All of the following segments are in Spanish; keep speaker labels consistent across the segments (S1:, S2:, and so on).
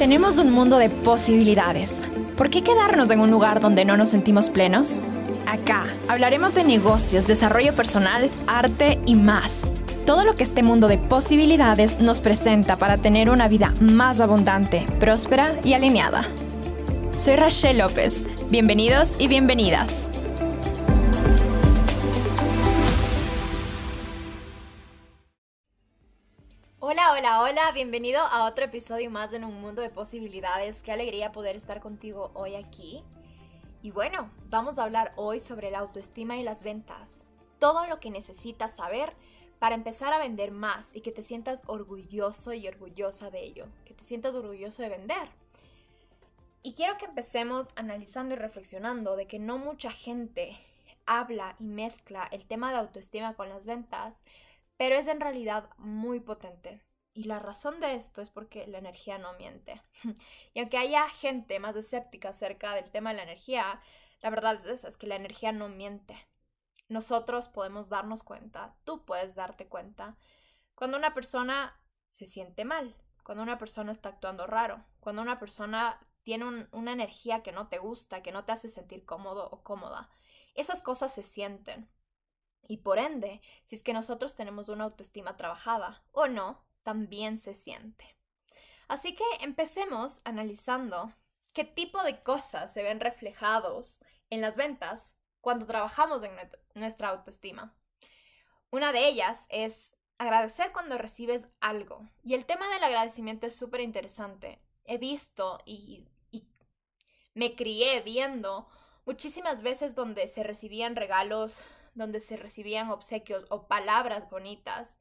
S1: Tenemos un mundo de posibilidades. ¿Por qué quedarnos en un lugar donde no nos sentimos plenos? Acá hablaremos de negocios, desarrollo personal, arte y más. Todo lo que este mundo de posibilidades nos presenta para tener una vida más abundante, próspera y alineada. Soy Rachel López. Bienvenidos y bienvenidas. Bienvenido a otro episodio más en un mundo de posibilidades. Qué alegría poder estar contigo hoy aquí. Y bueno, vamos a hablar hoy sobre la autoestima y las ventas. Todo lo que necesitas saber para empezar a vender más y que te sientas orgulloso y orgullosa de ello, que te sientas orgulloso de vender. Y quiero que empecemos analizando y reflexionando de que no mucha gente habla y mezcla el tema de autoestima con las ventas, pero es en realidad muy potente. Y la razón de esto es porque la energía no miente. Y aunque haya gente más escéptica acerca del tema de la energía, la verdad es esa, es que la energía no miente. Nosotros podemos darnos cuenta, tú puedes darte cuenta, cuando una persona se siente mal, cuando una persona está actuando raro, cuando una persona tiene una energía que no te gusta, que no te hace sentir cómodo o cómoda. Esas cosas se sienten. Y por ende, si es que nosotros tenemos una autoestima trabajada o no, también se siente. Así que empecemos analizando qué tipo de cosas se ven reflejados en las ventas cuando trabajamos en nuestra autoestima. Una de ellas es agradecer cuando recibes algo. Y el tema del agradecimiento es súper interesante. He visto y, y, me crié viendo muchísimas veces donde se recibían regalos donde se recibían obsequios o palabras bonitas.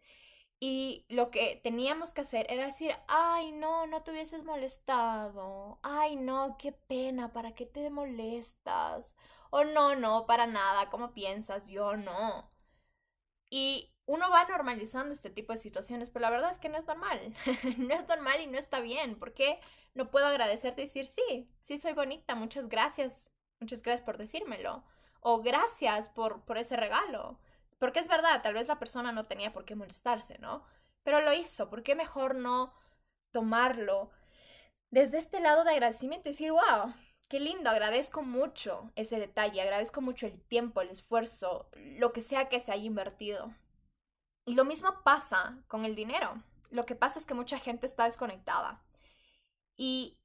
S1: Y lo que teníamos que hacer era decir, ay, no, no te hubieses molestado. Ay, no, qué pena, ¿para qué te molestas? O no, no, para nada, ¿cómo piensas? Yo no. Y uno va normalizando este tipo de situaciones, pero la verdad es que no es normal. no es normal y no está bien. ¿Por qué no puedo agradecerte y decir, sí, sí soy bonita, muchas gracias, muchas gracias por decírmelo? o gracias por, por ese regalo. Porque es verdad, tal vez la persona no tenía por qué molestarse, ¿no? Pero lo hizo, ¿por qué mejor no tomarlo desde este lado de agradecimiento y decir, wow, qué lindo, agradezco mucho ese detalle, agradezco mucho el tiempo, el esfuerzo, lo que sea que se haya invertido. Y lo mismo pasa con el dinero. Lo que pasa es que mucha gente está desconectada. Y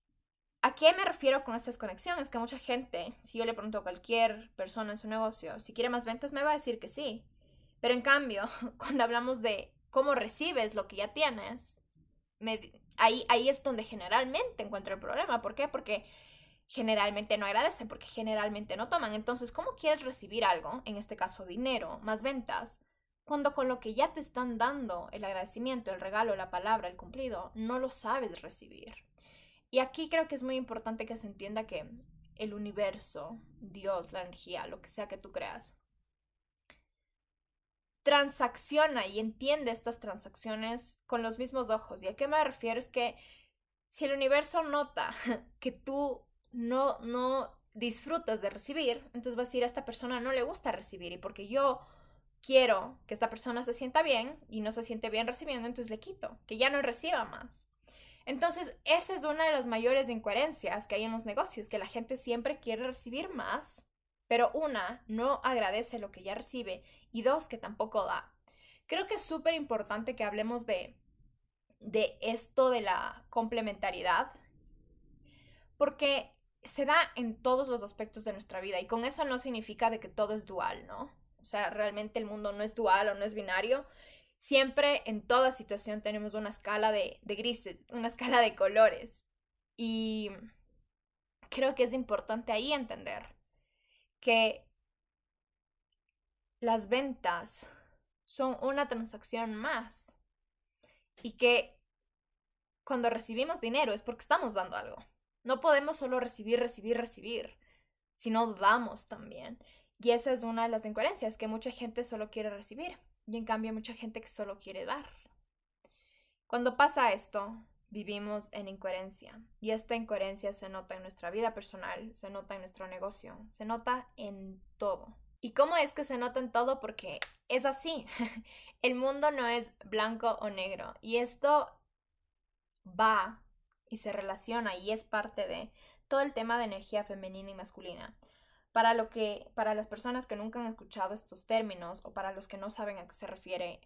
S1: ¿A qué me refiero con esta desconexión? Es que mucha gente, si yo le pregunto a cualquier persona en su negocio si quiere más ventas, me va a decir que sí. Pero en cambio, cuando hablamos de cómo recibes lo que ya tienes, ahí, ahí es donde generalmente encuentro el problema. ¿Por qué? Porque generalmente no agradecen, porque generalmente no toman. Entonces, ¿cómo quieres recibir algo, en este caso dinero, más ventas, cuando con lo que ya te están dando, el agradecimiento, el regalo, la palabra, el cumplido, no lo sabes recibir? Y aquí creo que es muy importante que se entienda que el universo, Dios, la energía, lo que sea que tú creas, transacciona y entiende estas transacciones con los mismos ojos. ¿Y a qué me refiero? Es que si el universo nota que tú no, no disfrutas de recibir, entonces vas a decir a esta persona no le gusta recibir y porque yo quiero que esta persona se sienta bien y no se siente bien recibiendo, entonces le quito, que ya no reciba más. Entonces, esa es una de las mayores incoherencias que hay en los negocios, que la gente siempre quiere recibir más, pero una, no agradece lo que ya recibe y dos, que tampoco da. Creo que es súper importante que hablemos de, de esto de la complementariedad, porque se da en todos los aspectos de nuestra vida y con eso no significa de que todo es dual, ¿no? O sea, realmente el mundo no es dual o no es binario siempre en toda situación tenemos una escala de, grises, una escala de colores. Y creo que es importante ahí entender que las ventas son una transacción más y que cuando recibimos dinero es porque estamos dando algo. No podemos solo recibir, recibir, recibir, sino damos también. Y esa es una de las incoherencias, que mucha gente solo quiere recibir y en cambio mucha gente que solo quiere dar. Cuando pasa esto, vivimos en incoherencia y esta incoherencia se nota en nuestra vida personal, se nota en nuestro negocio, se nota en todo. ¿Y cómo es que se nota en todo? Porque es así. El mundo no es blanco o negro y esto va y se relaciona y es parte de todo el tema de energía femenina y masculina. Para lo que para las personas que nunca han escuchado estos términos o para los que no saben a qué se refiere,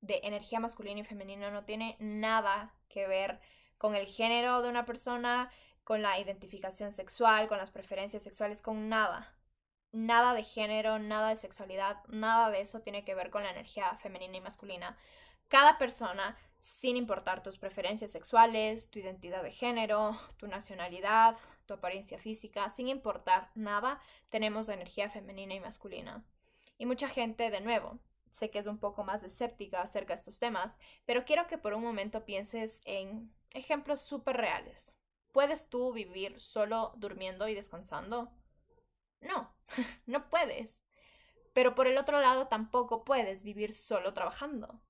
S1: de energía masculina y femenina no tiene nada que ver con el género de una persona, con la identificación sexual, con las preferencias sexuales, con nada. Nada de género, nada de sexualidad, nada de eso tiene que ver con la energía femenina y masculina. Cada persona, sin importar tus preferencias sexuales, tu identidad de género, tu nacionalidad, tu apariencia física, sin importar nada, tenemos energía femenina y masculina. Y mucha gente, de nuevo, sé que es un poco más escéptica acerca de estos temas, pero quiero que por un momento pienses en ejemplos súper reales. ¿Puedes tú vivir solo durmiendo y descansando? No, no puedes. Pero por el otro lado tampoco puedes vivir solo trabajando.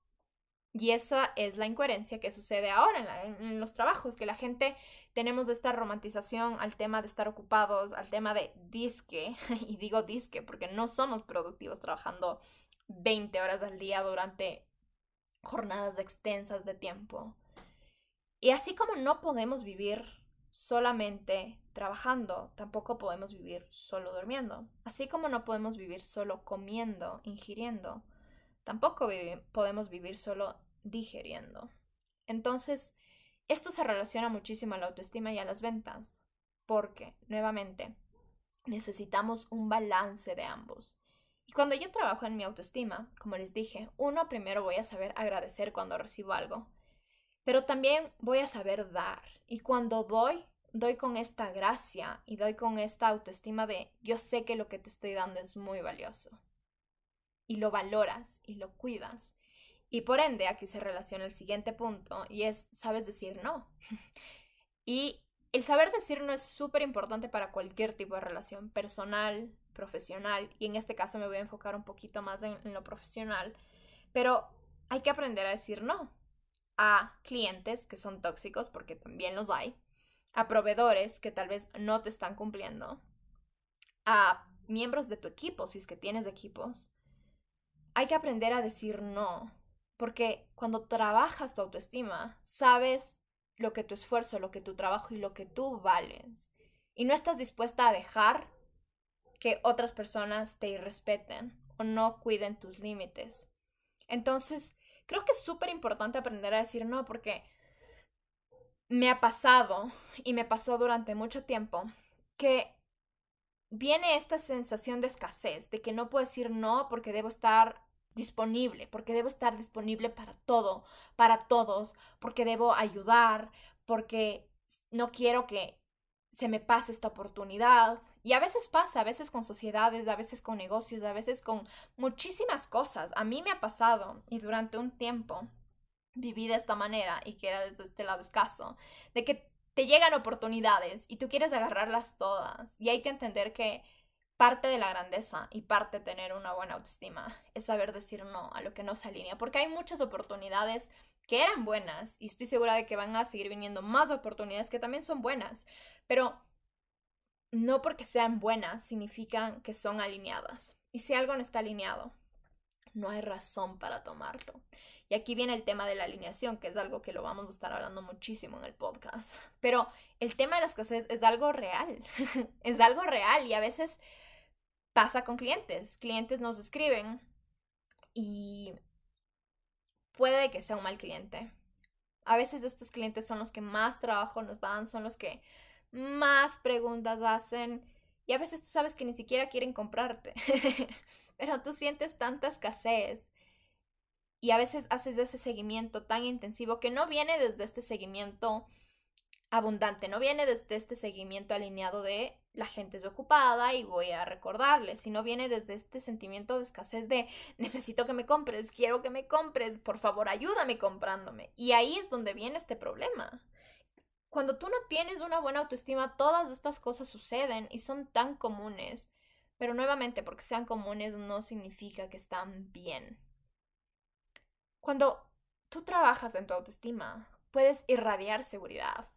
S1: Y esa es la incoherencia que sucede ahora en, los trabajos, que la gente tenemos esta romantización al tema de estar ocupados, al tema de disque, y digo disque porque no somos productivos trabajando 20 horas al día durante jornadas extensas de tiempo. Y así como no podemos vivir solamente trabajando, tampoco podemos vivir solo durmiendo. Así como no podemos vivir solo comiendo, ingiriendo, tampoco podemos vivir solo digeriendo. Entonces, esto se relaciona muchísimo a la autoestima y a las ventas, porque, nuevamente, necesitamos un balance de ambos. Y cuando yo trabajo en mi autoestima, como les dije, uno primero voy a saber agradecer cuando recibo algo, pero también voy a saber dar. Y cuando doy, doy con esta gracia y doy con esta autoestima de yo sé que lo que te estoy dando es muy valioso y lo valoras y lo cuidas. Y por ende, aquí se relaciona el siguiente punto y es, sabes decir no. y el saber decir no es súper importante para cualquier tipo de relación, personal, profesional, y en este caso me voy a enfocar un poquito más en, en lo profesional, pero hay que aprender a decir no a clientes que son tóxicos, porque también los hay, a proveedores que tal vez no te están cumpliendo, a miembros de tu equipo, si es que tienes equipos, hay que aprender a decir no, porque cuando trabajas tu autoestima, sabes lo que tu esfuerzo, lo que tu trabajo y lo que tú vales. Y no estás dispuesta a dejar que otras personas te irrespeten o no cuiden tus límites. Entonces, creo que es súper importante aprender a decir no porque me ha pasado y me pasó durante mucho tiempo que viene esta sensación de escasez, de que no puedo decir no porque debo estar disponible, porque debo estar disponible para todo, para todos, porque debo ayudar, porque no quiero que se me pase esta oportunidad. Y a veces pasa, a veces con sociedades, a veces con negocios, a veces con muchísimas cosas. A mí me ha pasado y durante un tiempo viví de esta manera y que era desde este lado escaso, de que te llegan oportunidades y tú quieres agarrarlas todas. Y hay que entender que parte de la grandeza y parte de tener una buena autoestima es saber decir no a lo que no se alinea, porque hay muchas oportunidades que eran buenas y estoy segura de que van a seguir viniendo más oportunidades que también son buenas, pero no porque sean buenas significan que son alineadas. Y si algo no está alineado, no hay razón para tomarlo. Y aquí viene el tema de la alineación, que es algo que lo vamos a estar hablando muchísimo en el podcast. Pero el tema de la escasez es algo real, es algo real y a veces pasa con clientes. Clientes nos escriben y puede que sea un mal cliente. A veces estos clientes son los que más trabajo nos dan, son los que más preguntas hacen y a veces tú sabes que ni siquiera quieren comprarte, pero tú sientes tanta escasez y a veces haces ese seguimiento tan intensivo que no viene desde este seguimiento abundante, no viene desde este seguimiento alineado de la gente es ocupada y voy a recordarles, sino viene desde este sentimiento de escasez de necesito que me compres, quiero que me compres, por favor ayúdame comprándome. Y ahí es donde viene este problema. Cuando tú no tienes una buena autoestima, todas estas cosas suceden y son tan comunes. Pero nuevamente, porque sean comunes no significa que están bien. Cuando tú trabajas en tu autoestima, puedes irradiar seguridad,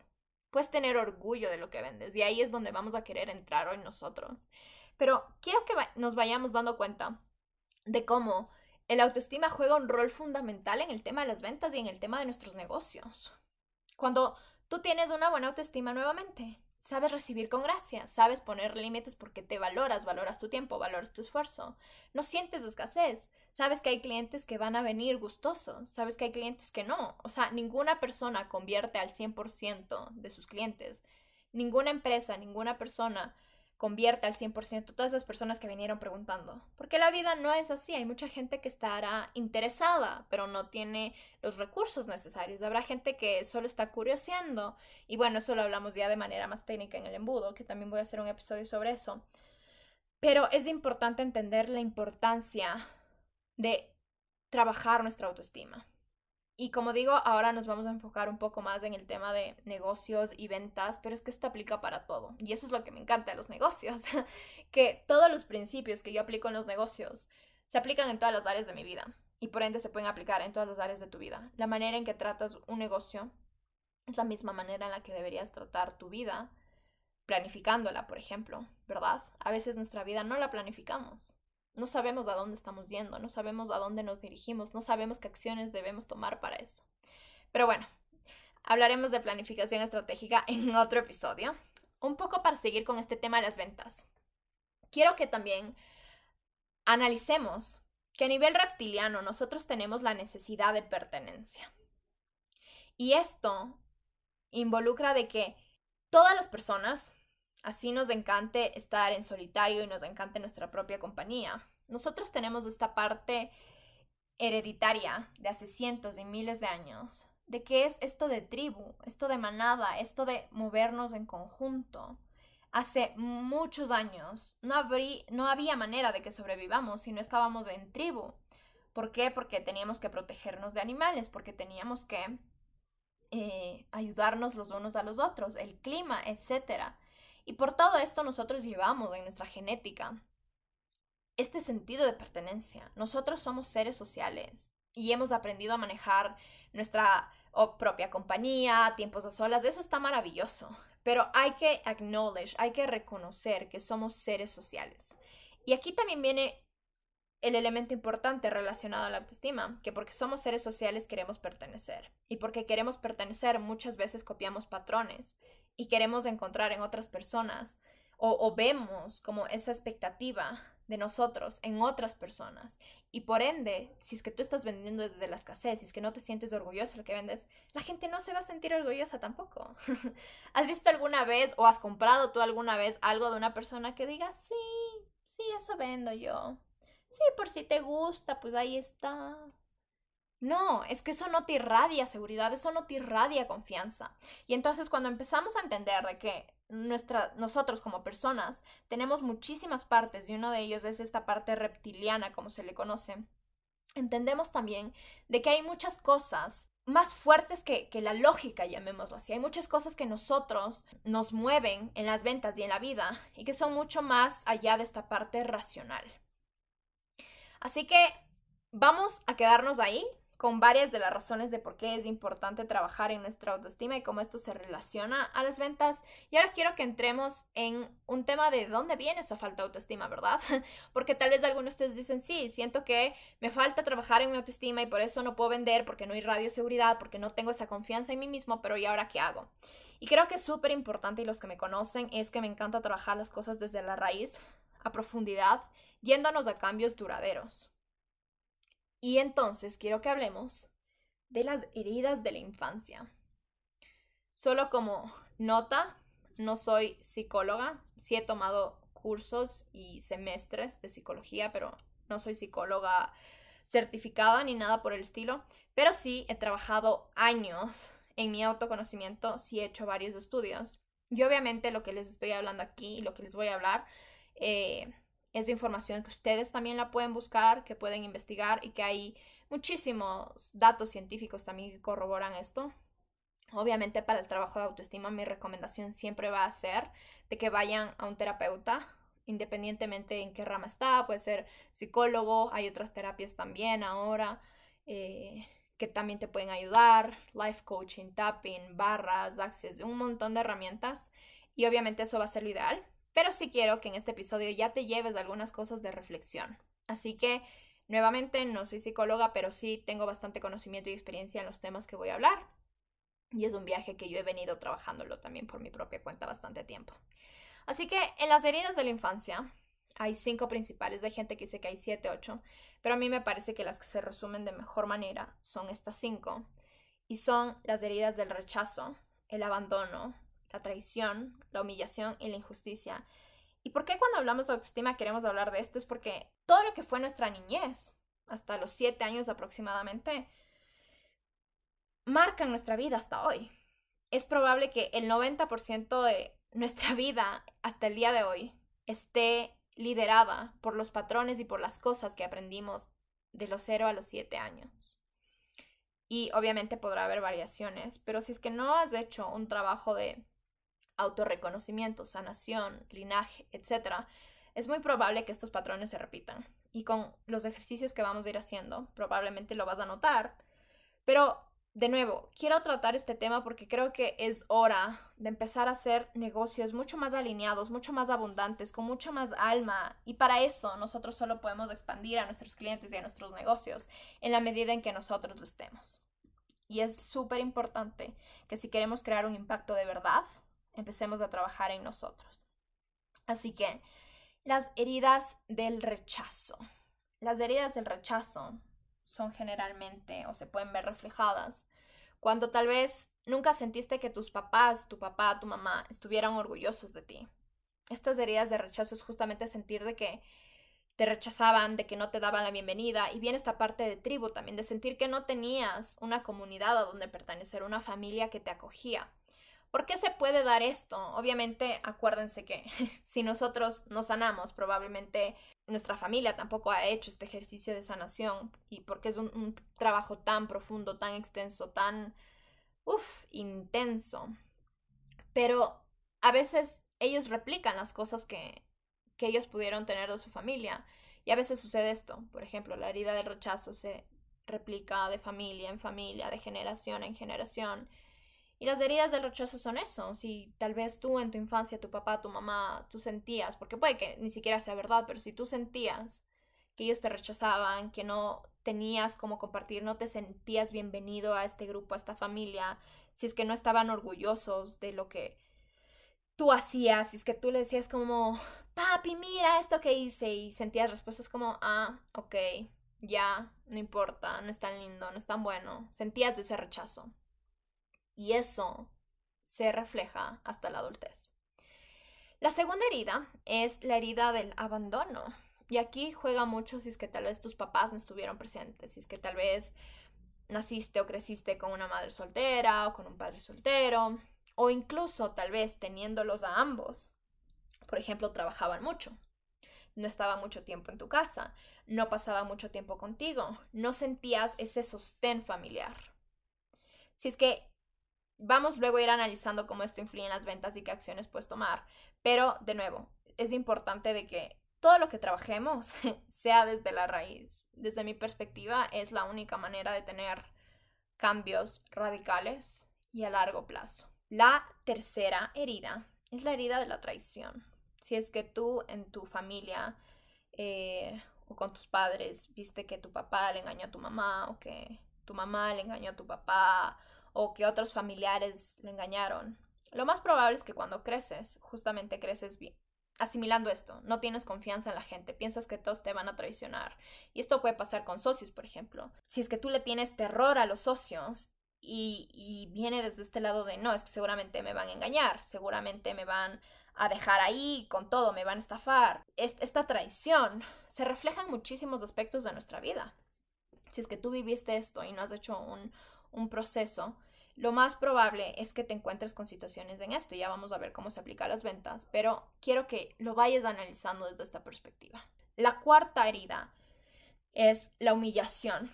S1: puedes tener orgullo de lo que vendes y ahí es donde vamos a querer entrar hoy nosotros. Pero quiero que nos vayamos dando cuenta de cómo el autoestima juega un rol fundamental en el tema de las ventas y en el tema de nuestros negocios. Cuando tú tienes una buena autoestima nuevamente. Sabes recibir con gracia, sabes poner límites porque te valoras, valoras tu tiempo, valoras tu esfuerzo. No sientes escasez, sabes que hay clientes que van a venir gustosos, sabes que hay clientes que no. O sea, ninguna persona convierte al 100% de sus clientes. Ninguna empresa, ninguna persona convierte al 100% todas esas personas que vinieron preguntando. Porque la vida no es así. Hay mucha gente que estará interesada, pero no tiene los recursos necesarios. Habrá gente que solo está curioseando. Y bueno, eso lo hablamos ya de manera más técnica en el embudo, que también voy a hacer un episodio sobre eso. Pero es importante entender la importancia de trabajar nuestra autoestima. Y como digo, ahora nos vamos a enfocar un poco más en el tema de negocios y ventas, pero es que esto aplica para todo. Y eso es lo que me encanta de los negocios, que todos los principios que yo aplico en los negocios se aplican en todas las áreas de mi vida y por ende se pueden aplicar en todas las áreas de tu vida. La manera en que tratas un negocio es la misma manera en la que deberías tratar tu vida, planificándola, por ejemplo, ¿verdad? A veces nuestra vida no la planificamos. No sabemos a dónde estamos yendo, no sabemos a dónde nos dirigimos, no sabemos qué acciones debemos tomar para eso. Pero bueno, hablaremos de planificación estratégica en otro episodio. Un poco para seguir con este tema de las ventas. Quiero que también analicemos que a nivel reptiliano nosotros tenemos la necesidad de pertenencia. Y esto involucra de que todas las personas Así nos encante estar en solitario y nos encante nuestra propia compañía. Nosotros tenemos esta parte hereditaria de hace cientos y miles de años, de qué es esto de tribu, esto de manada, esto de movernos en conjunto. Hace muchos años no, no había manera de que sobrevivamos si no estábamos en tribu. ¿Por qué? Porque teníamos que protegernos de animales, porque teníamos que eh, ayudarnos los unos a los otros, el clima, etcétera. Y por todo esto nosotros llevamos en nuestra genética este sentido de pertenencia. Nosotros somos seres sociales y hemos aprendido a manejar nuestra propia compañía, tiempos a solas. Eso está maravilloso. Pero hay que acknowledge, hay que reconocer que somos seres sociales. Y aquí también viene el elemento importante relacionado a la autoestima, que porque somos seres sociales queremos pertenecer. Y porque queremos pertenecer muchas veces copiamos patrones y queremos encontrar en otras personas o, vemos como esa expectativa de nosotros en otras personas. Y por ende, si es que tú estás vendiendo desde la escasez, si es que no te sientes orgulloso de lo que vendes, la gente no se va a sentir orgullosa tampoco. ¿Has visto alguna vez o has comprado tú alguna vez algo de una persona que diga, sí, sí, eso vendo yo? Sí, por si te gusta, pues ahí está. No, es que eso no te irradia seguridad, eso no te irradia confianza. Y entonces cuando empezamos a entender de que nosotros como personas tenemos muchísimas partes y uno de ellos es esta parte reptiliana, como se le conoce, entendemos también de que hay muchas cosas más fuertes que, que, la lógica, llamémoslo así. Hay muchas cosas que nosotros nos mueven en las ventas y en la vida y que son mucho más allá de esta parte racional. Así que vamos a quedarnos ahí con varias de las razones de por qué es importante trabajar en nuestra autoestima y cómo esto se relaciona a las ventas. Y ahora quiero que entremos en un tema de dónde viene esa falta de autoestima, ¿verdad? Porque tal vez algunos de ustedes dicen, sí, siento que me falta trabajar en mi autoestima y por eso no puedo vender, porque no hay radio seguridad, porque no tengo esa confianza en mí mismo, pero ¿y ahora qué hago? Y creo que es súper importante y los que me conocen es que me encanta trabajar las cosas desde la raíz, a profundidad, yéndonos a cambios duraderos. Y entonces quiero que hablemos de las heridas de la infancia. Solo como nota, no soy psicóloga, sí he tomado cursos y semestres de psicología, pero no soy psicóloga certificada ni nada por el estilo, pero sí he trabajado años en mi autoconocimiento, sí he hecho varios estudios. Y obviamente lo que les estoy hablando aquí y lo que les voy a hablar eh, es información que ustedes también la pueden buscar, que pueden investigar y que hay muchísimos datos científicos también que corroboran esto. Obviamente para el trabajo de autoestima mi recomendación siempre va a ser de que vayan a un terapeuta, independientemente en qué rama está, puede ser psicólogo, hay otras terapias también ahora eh, que también te pueden ayudar, life coaching, tapping, barras, access, un montón de herramientas y obviamente eso va a ser lo ideal pero sí quiero que en este episodio ya te lleves algunas cosas de reflexión. Así que, nuevamente, no soy psicóloga, pero sí tengo bastante conocimiento y experiencia en los temas que voy a hablar. Y es un viaje que yo he venido trabajándolo también por mi propia cuenta bastante tiempo. Así que en las heridas de la infancia hay cinco principales. Hay gente que dice que hay siete, ocho. Pero a mí me parece que las que se resumen de mejor manera son estas cinco. Y son las heridas del rechazo, el abandono, la traición, la humillación y la injusticia. ¿Y por qué cuando hablamos de autoestima queremos hablar de esto? Es porque todo lo que fue nuestra niñez, hasta los siete años aproximadamente, marca nuestra vida hasta hoy. Es probable que el 90% de nuestra vida hasta el día de hoy esté liderada por los patrones y por las cosas que aprendimos de los 0 a los 7 años. Y obviamente podrá haber variaciones, pero si es que no has hecho un trabajo de autorreconocimiento, sanación, linaje, etc., es muy probable que estos patrones se repitan. Y con los ejercicios que vamos a ir haciendo, probablemente lo vas a notar. Pero, de nuevo, quiero tratar este tema porque creo que es hora de empezar a hacer negocios mucho más alineados, mucho más abundantes, con mucha más alma. Y para eso nosotros solo podemos expandir a nuestros clientes y a nuestros negocios en la medida en que nosotros lo estemos. Y es súper importante que si queremos crear un impacto de verdad, empecemos a trabajar en nosotros. Así que las heridas del rechazo. Las heridas del rechazo son generalmente o se pueden ver reflejadas cuando tal vez nunca sentiste que tus papás, tu papá, tu mamá estuvieran orgullosos de ti. Estas heridas de rechazo es justamente sentir de que te rechazaban, de que no te daban la bienvenida y viene esta parte de tribu también, de sentir que no tenías una comunidad a donde pertenecer, una familia que te acogía. ¿Por qué se puede dar esto? Obviamente, acuérdense que si nosotros nos sanamos, probablemente nuestra familia tampoco ha hecho este ejercicio de sanación y porque es un, trabajo tan profundo, tan extenso, tan, uff, intenso. Pero a veces ellos replican las cosas que, que ellos pudieron tener de su familia. Y a veces sucede esto. Por ejemplo, la herida del rechazo se replica de familia en familia, de generación en generación. Y las heridas del rechazo son eso. Si tal vez tú en tu infancia, tu papá, tu mamá, tú sentías, porque puede que ni siquiera sea verdad, pero si tú sentías que ellos te rechazaban, que no tenías cómo compartir, no te sentías bienvenido a este grupo, a esta familia, si es que no estaban orgullosos de lo que tú hacías, si es que tú le decías como, papi, mira esto que hice y sentías respuestas como, ah, ok, ya, no importa, no es tan lindo, no es tan bueno, sentías ese rechazo. Y eso se refleja hasta la adultez. La segunda herida es la herida del abandono. Y aquí juega mucho si es que tal vez tus papás no estuvieron presentes, si es que tal vez naciste o creciste con una madre soltera o con un padre soltero, o incluso tal vez teniéndolos a ambos. Por ejemplo, trabajaban mucho, no estaba mucho tiempo en tu casa, no pasaba mucho tiempo contigo, no sentías ese sostén familiar. Si es que Vamos luego a ir analizando cómo esto influye en las ventas y qué acciones puedes tomar. Pero, de nuevo, es importante de que todo lo que trabajemos sea desde la raíz. Desde mi perspectiva, es la única manera de tener cambios radicales y a largo plazo. La tercera herida es la herida de la traición. Si es que tú en tu familia eh, o con tus padres viste que tu papá le engañó a tu mamá o que tu mamá le engañó a tu papá o que otros familiares le engañaron. Lo más probable es que cuando creces, justamente creces bien, asimilando esto, no tienes confianza en la gente, piensas que todos te van a traicionar. Y esto puede pasar con socios, por ejemplo. Si es que tú le tienes terror a los socios y, y viene desde este lado de, no, es que seguramente me van a engañar, seguramente me van a dejar ahí con todo, me van a estafar. esta traición se refleja en muchísimos aspectos de nuestra vida. Si es que tú viviste esto y no has hecho un, un proceso, lo más probable es que te encuentres con situaciones en esto. Ya vamos a ver cómo se aplica a las ventas, pero quiero que lo vayas analizando desde esta perspectiva. La cuarta herida es la humillación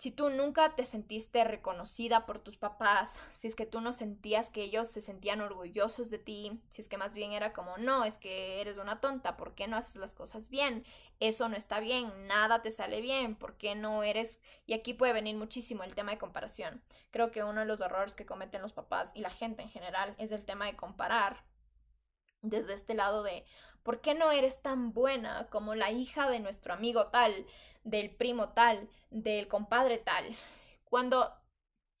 S1: si tú nunca te sentiste reconocida por tus papás, si es que tú no sentías que ellos se sentían orgullosos de ti, si es que más bien era como, no, es que eres una tonta, ¿por qué no haces las cosas bien? Eso no está bien, nada te sale bien, ¿por qué no eres? Y aquí puede venir muchísimo el tema de comparación. Creo que uno de los errores que cometen los papás y la gente en general es el tema de comparar desde este lado de, ¿por qué no eres tan buena como la hija de nuestro amigo tal? del primo tal, del compadre tal. Cuando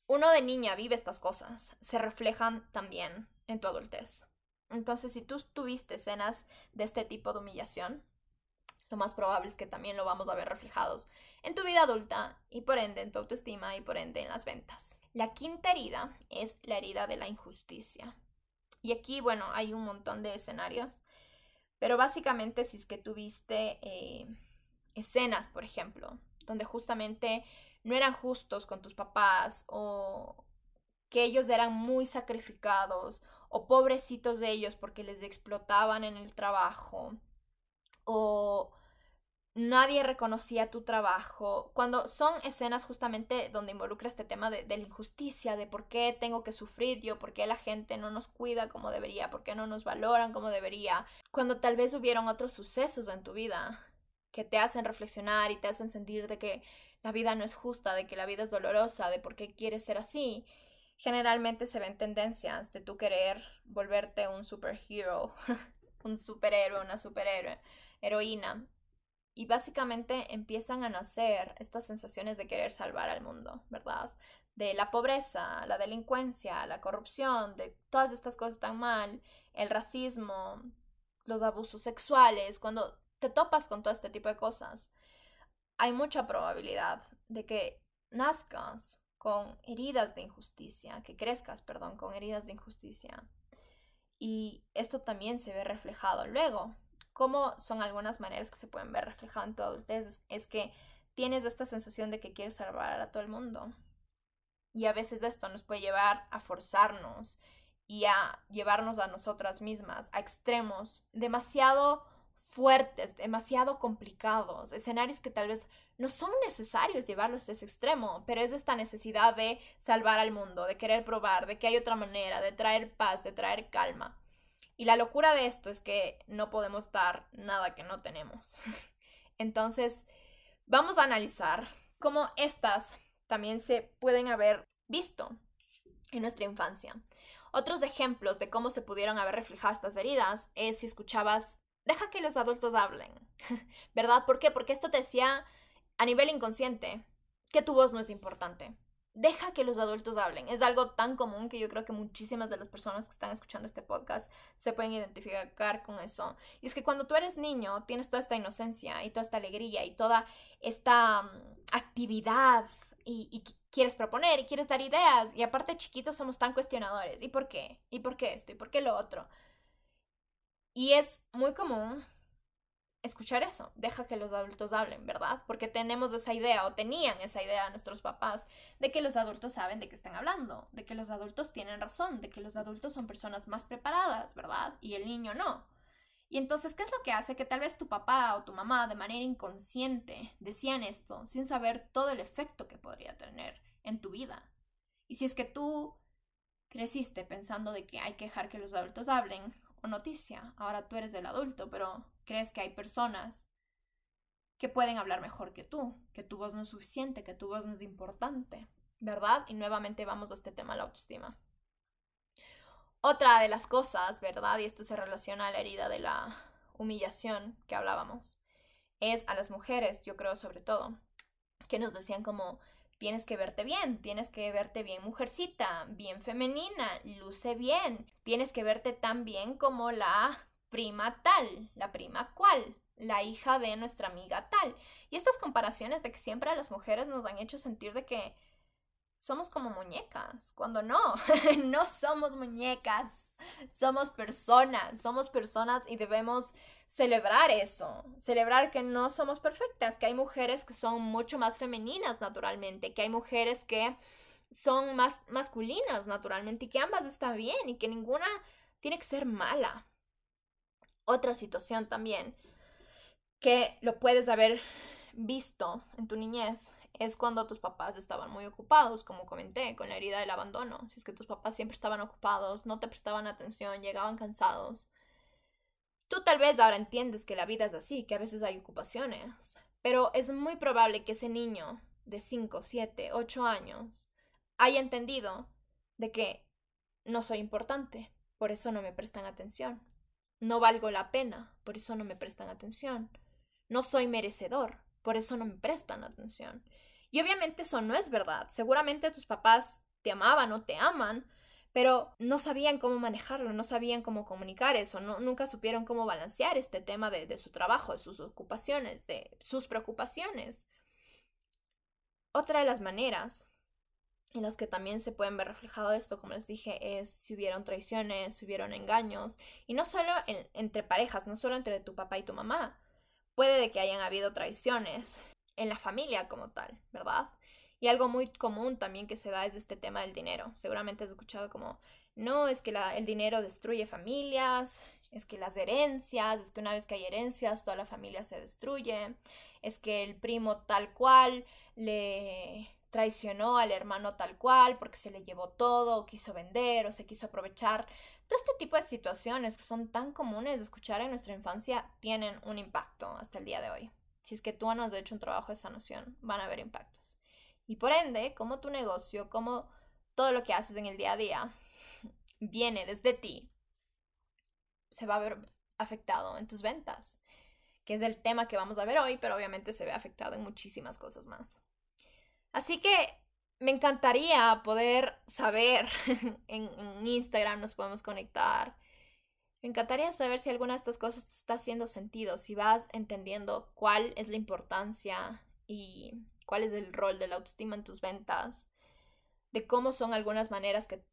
S1: uno de niña vive estas cosas, se reflejan también en tu adultez. Entonces, si tú tuviste escenas de este tipo de humillación, lo más probable es que también lo vamos a ver reflejados en tu vida adulta y por ende en tu autoestima y por ende en las ventas. La quinta herida es la herida de la injusticia. Y aquí, bueno, hay un montón de escenarios, pero básicamente si es que tuviste eh, escenas, por ejemplo, donde justamente no eran justos con tus papás o que ellos eran muy sacrificados o pobrecitos de ellos porque les explotaban en el trabajo o nadie reconocía tu trabajo, cuando son escenas justamente donde involucra este tema de, la injusticia, de por qué tengo que sufrir yo, por qué la gente no nos cuida como debería, por qué no nos valoran como debería, cuando tal vez hubieron otros sucesos en tu vida que te hacen reflexionar y te hacen sentir de que la vida no es justa, de que la vida es dolorosa, de por qué quieres ser así. Generalmente se ven tendencias de tú querer volverte un superhero, un superhéroe, una superhéroe, heroína y básicamente empiezan a nacer estas sensaciones de querer salvar al mundo, ¿verdad? De la pobreza, la delincuencia, la corrupción, de todas estas cosas tan mal, el racismo, los abusos sexuales, cuando te topas con todo este tipo de cosas, hay mucha probabilidad de que nazcas con heridas de injusticia, que crezcas, perdón, con heridas de injusticia. Y esto también se ve reflejado luego cómo son algunas maneras que se pueden ver reflejadas en tu adultez, es que tienes esta sensación de que quieres salvar a todo el mundo. Y a veces esto nos puede llevar a forzarnos y a llevarnos a nosotras mismas a extremos demasiado fuertes, demasiado complicados, escenarios que tal vez no son necesarios llevarlos a ese extremo, pero es esta necesidad de salvar al mundo, de querer probar, de que hay otra manera, de traer paz, de traer calma. Y la locura de esto es que no podemos dar nada que no tenemos. Entonces, vamos a analizar cómo estas también se pueden haber visto en nuestra infancia. Otros ejemplos de cómo se pudieron haber reflejado estas heridas es si escuchabas, deja que los adultos hablen, ¿verdad? ¿Por qué? Porque esto te decía a nivel inconsciente que tu voz no es importante, deja que los adultos hablen. Es algo tan común que yo creo que muchísimas de las personas que están escuchando este podcast se pueden identificar con eso. Y es que cuando tú eres niño, tienes toda esta inocencia y toda esta alegría y toda esta mm, actividad y, y quieres proponer y quieres dar ideas. Y aparte chiquitos somos tan cuestionadores. ¿Y por qué? ¿Y por qué esto? ¿Y por qué lo otro? Y es muy común escuchar eso, deja que los adultos hablen, ¿verdad? Porque tenemos esa idea o tenían esa idea nuestros papás de que los adultos saben de qué están hablando, de que los adultos tienen razón, de que los adultos son personas más preparadas, ¿verdad? Y el niño no. Y entonces, ¿qué es lo que hace que tal vez tu papá o tu mamá de manera inconsciente decían esto sin saber todo el efecto que podría tener en tu vida? Y si es que tú creciste pensando de que hay que dejar que los adultos hablen o noticia, ahora tú eres el adulto, pero crees que hay personas que pueden hablar mejor que tú, que tu voz no es suficiente, que tu voz no es importante, ¿verdad? Y nuevamente vamos a este tema la autoestima. Otra de las cosas, ¿verdad? Y esto se relaciona a la herida de la humillación que hablábamos, es a las mujeres, yo creo sobre todo, que nos decían como, tienes que verte bien, tienes que verte bien mujercita, bien femenina, luce bien, tienes que verte tan bien como la prima tal, la prima cual, la hija de nuestra amiga tal. Y estas comparaciones de que siempre las mujeres nos han hecho sentir de que somos como muñecas, cuando no, no somos muñecas, somos personas, somos personas y debemos celebrar eso, celebrar que no somos perfectas, que hay mujeres que son mucho más femeninas naturalmente, que hay mujeres que son más masculinas naturalmente y que ambas están bien y que ninguna tiene que ser mala otra situación también que lo puedes haber visto en tu niñez es cuando tus papás estaban muy ocupados, como comenté, con la herida del abandono. Si es que tus papás siempre estaban ocupados, no te prestaban atención, llegaban cansados. Tú tal vez ahora entiendes que la vida es así, que a veces hay ocupaciones, pero es muy probable que ese niño de 5, 7, 8 años haya entendido de que no soy importante, por eso no me prestan atención. No valgo la pena, por eso no me prestan atención. No soy merecedor, por eso no me prestan atención. Y obviamente eso no es verdad. Seguramente tus papás te amaban o te aman, pero no sabían cómo manejarlo, no sabían cómo comunicar eso, no, nunca supieron cómo balancear este tema de, de su trabajo, de sus ocupaciones, de sus preocupaciones. Otra de las maneras en las que también se pueden ver reflejado esto, como les dije, es si hubieron traiciones, si hubieron engaños, y no solo entre parejas, no solo entre tu papá y tu mamá, puede de que hayan habido traiciones en la familia como tal, ¿verdad? Y algo muy común también que se da es este tema del dinero. Seguramente has escuchado como, no, es que el dinero destruye familias, es que las herencias, es que una vez que hay herencias, toda la familia se destruye, es que el primo tal cual le traicionó al hermano tal cual porque se le llevó todo, o quiso vender o se quiso aprovechar. Todo este tipo de situaciones que son tan comunes de escuchar en nuestra infancia tienen un impacto hasta el día de hoy. Si es que tú no has hecho un trabajo de sanación, van a haber impactos. Y por ende, como tu negocio, como todo lo que haces en el día a día viene desde ti, se va a ver afectado en tus ventas, que es el tema que vamos a ver hoy, pero obviamente se ve afectado en muchísimas cosas más. Así que me encantaría poder saber, en, Instagram nos podemos conectar, me encantaría saber si alguna de estas cosas te está haciendo sentido, si vas entendiendo cuál es la importancia y cuál es el rol de la autoestima en tus ventas, de cómo son algunas maneras que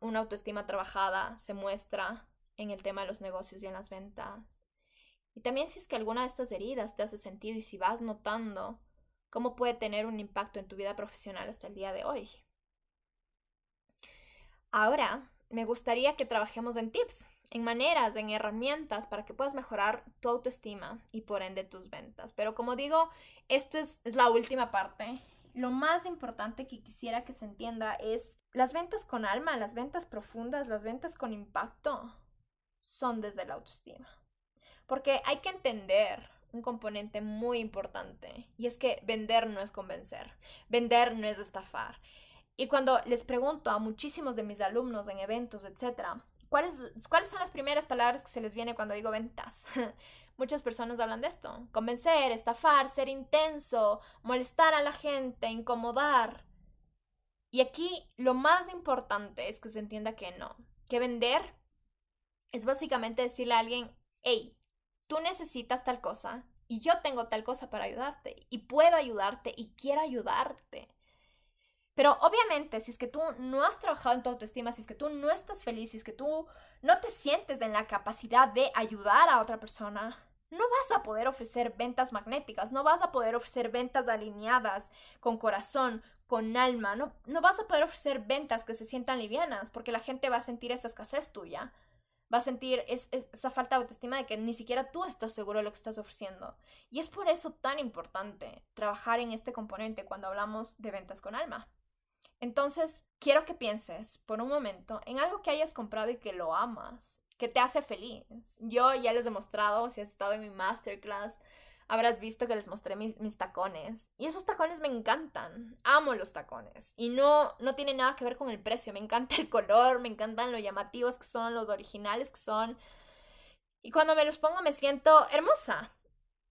S1: una autoestima trabajada se muestra en el tema de los negocios y en las ventas. Y también si es que alguna de estas heridas te hace sentido y si vas notando cómo puede tener un impacto en tu vida profesional hasta el día de hoy. Ahora, me gustaría que trabajemos en tips, en maneras, en herramientas para que puedas mejorar tu autoestima y por ende tus ventas. Pero como digo, esto es, la última parte. Lo más importante que quisiera que se entienda es las ventas con alma, las ventas profundas, las ventas con impacto son desde la autoestima. Porque hay que entender un componente muy importante y es que vender no es convencer, vender no es estafar. Y cuando les pregunto a muchísimos de mis alumnos en eventos, etcétera, ¿cuáles, ¿cuáles son las primeras palabras que se les viene cuando digo ventas? Muchas personas hablan de esto, convencer, estafar, ser intenso, molestar a la gente, incomodar. Y aquí lo más importante es que se entienda que no, que vender es básicamente decirle a alguien, hey, tú necesitas tal cosa y yo tengo tal cosa para ayudarte y puedo ayudarte y quiero ayudarte. Pero obviamente, si es que tú no has trabajado en tu autoestima, si es que tú no estás feliz, si es que tú no te sientes en la capacidad de ayudar a otra persona, no vas a poder ofrecer ventas magnéticas, no vas a poder ofrecer ventas alineadas con corazón, con alma, no, no vas a poder ofrecer ventas que se sientan livianas, porque la gente va a sentir esa escasez tuya va a sentir esa falta de autoestima de que ni siquiera tú estás seguro de lo que estás ofreciendo. Y es por eso tan importante trabajar en este componente cuando hablamos de ventas con alma. Entonces, quiero que pienses por un momento en algo que hayas comprado y que lo amas, que te hace feliz. Yo ya les he demostrado, si has estado en mi masterclass, habrás visto que les mostré mis, mis, tacones. Y esos tacones me encantan. Amo los tacones. Y no, no tiene nada que ver con el precio. Me encanta el color, me encantan los llamativos que son, los originales que son. Y cuando me los pongo me siento hermosa.